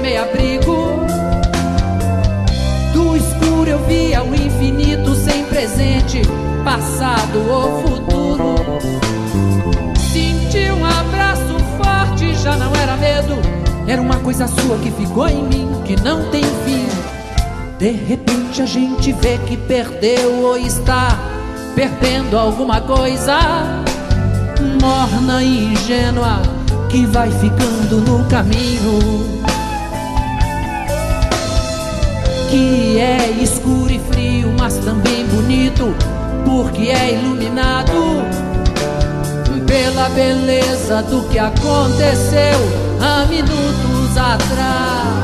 Reclamei abrigo. Do escuro eu via o infinito sem presente, passado ou futuro. Senti um abraço forte, já não era medo, era uma coisa sua que ficou em mim, que não tem fim. De repente a gente vê que perdeu ou está perdendo alguma coisa morna e ingênua que vai ficando no caminho. Que é escuro e frio, mas também bonito, porque é iluminado pela beleza do que aconteceu há minutos atrás.